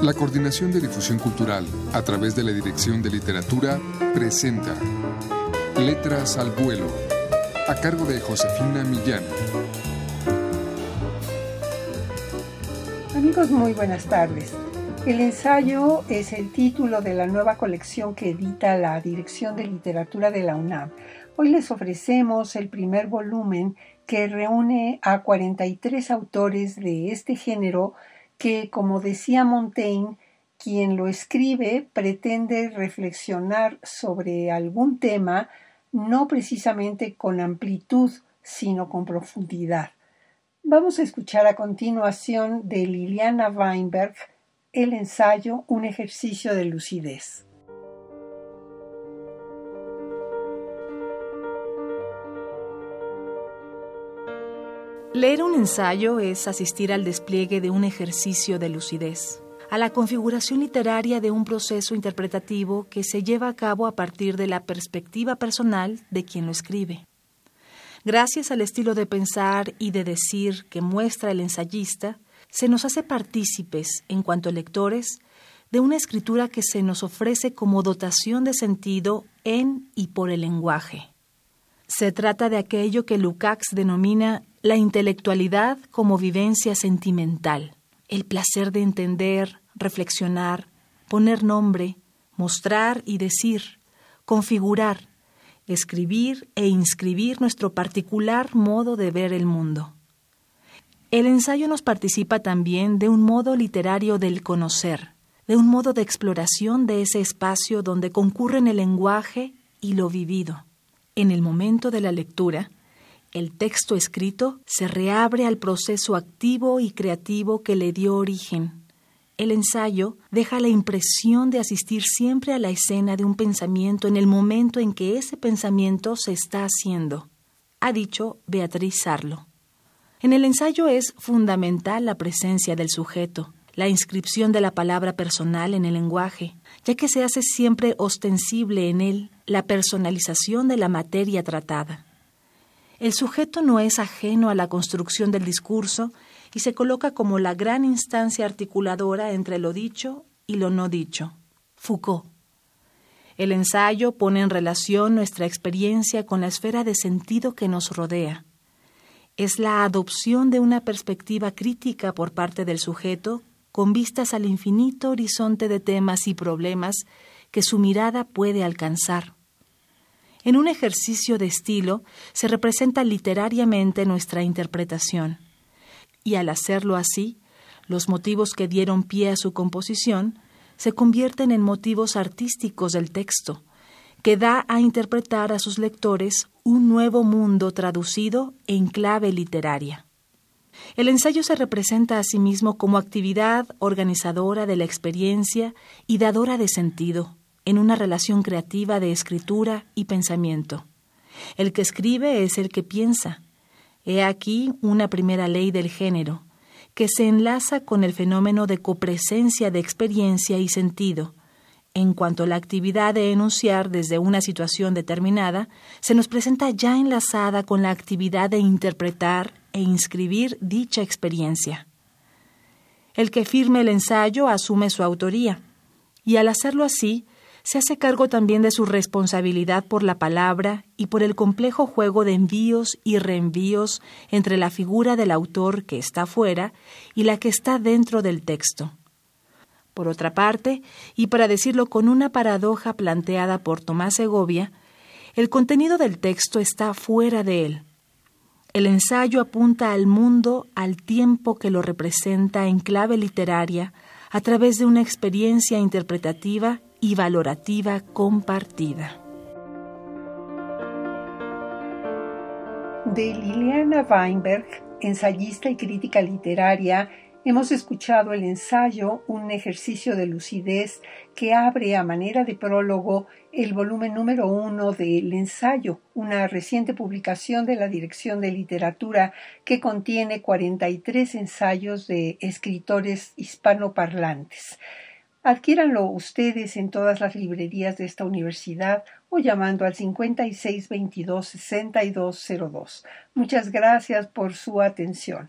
La Coordinación de Difusión Cultural, a través de la Dirección de Literatura, presenta Letras al Vuelo, a cargo de Josefina Millán. Amigos, muy buenas tardes. El ensayo es el título de la nueva colección que edita la Dirección de Literatura de la UNAM. Hoy les ofrecemos el primer volumen que reúne a 43 autores de este género que, como decía Montaigne, quien lo escribe pretende reflexionar sobre algún tema no precisamente con amplitud, sino con profundidad. Vamos a escuchar a continuación de Liliana Weinberg el ensayo Un ejercicio de lucidez. Leer un ensayo es asistir al despliegue de un ejercicio de lucidez, a la configuración literaria de un proceso interpretativo que se lleva a cabo a partir de la perspectiva personal de quien lo escribe. Gracias al estilo de pensar y de decir que muestra el ensayista, se nos hace partícipes, en cuanto lectores, de una escritura que se nos ofrece como dotación de sentido en y por el lenguaje. Se trata de aquello que Lukács denomina la intelectualidad como vivencia sentimental, el placer de entender, reflexionar, poner nombre, mostrar y decir, configurar, escribir e inscribir nuestro particular modo de ver el mundo. El ensayo nos participa también de un modo literario del conocer, de un modo de exploración de ese espacio donde concurren el lenguaje y lo vivido. En el momento de la lectura, el texto escrito se reabre al proceso activo y creativo que le dio origen. El ensayo deja la impresión de asistir siempre a la escena de un pensamiento en el momento en que ese pensamiento se está haciendo, ha dicho Beatriz Sarlo. En el ensayo es fundamental la presencia del sujeto, la inscripción de la palabra personal en el lenguaje, ya que se hace siempre ostensible en él la personalización de la materia tratada. El sujeto no es ajeno a la construcción del discurso y se coloca como la gran instancia articuladora entre lo dicho y lo no dicho. Foucault. El ensayo pone en relación nuestra experiencia con la esfera de sentido que nos rodea. Es la adopción de una perspectiva crítica por parte del sujeto con vistas al infinito horizonte de temas y problemas que su mirada puede alcanzar. En un ejercicio de estilo se representa literariamente nuestra interpretación, y al hacerlo así, los motivos que dieron pie a su composición se convierten en motivos artísticos del texto, que da a interpretar a sus lectores un nuevo mundo traducido en clave literaria. El ensayo se representa a sí mismo como actividad organizadora de la experiencia y dadora de sentido, en una relación creativa de escritura y pensamiento. El que escribe es el que piensa. He aquí una primera ley del género, que se enlaza con el fenómeno de copresencia de experiencia y sentido. En cuanto a la actividad de enunciar desde una situación determinada, se nos presenta ya enlazada con la actividad de interpretar e inscribir dicha experiencia. El que firme el ensayo asume su autoría, y al hacerlo así, se hace cargo también de su responsabilidad por la palabra y por el complejo juego de envíos y reenvíos entre la figura del autor que está fuera y la que está dentro del texto. Por otra parte, y para decirlo con una paradoja planteada por Tomás Segovia, el contenido del texto está fuera de él. El ensayo apunta al mundo al tiempo que lo representa en clave literaria a través de una experiencia interpretativa y valorativa compartida. De Liliana Weinberg, ensayista y crítica literaria, hemos escuchado el ensayo Un ejercicio de lucidez que abre a manera de prólogo el volumen número uno del ensayo, una reciente publicación de la Dirección de Literatura que contiene 43 ensayos de escritores hispanoparlantes. Adquiéranlo ustedes en todas las librerías de esta universidad o llamando al 5622-6202. Muchas gracias por su atención.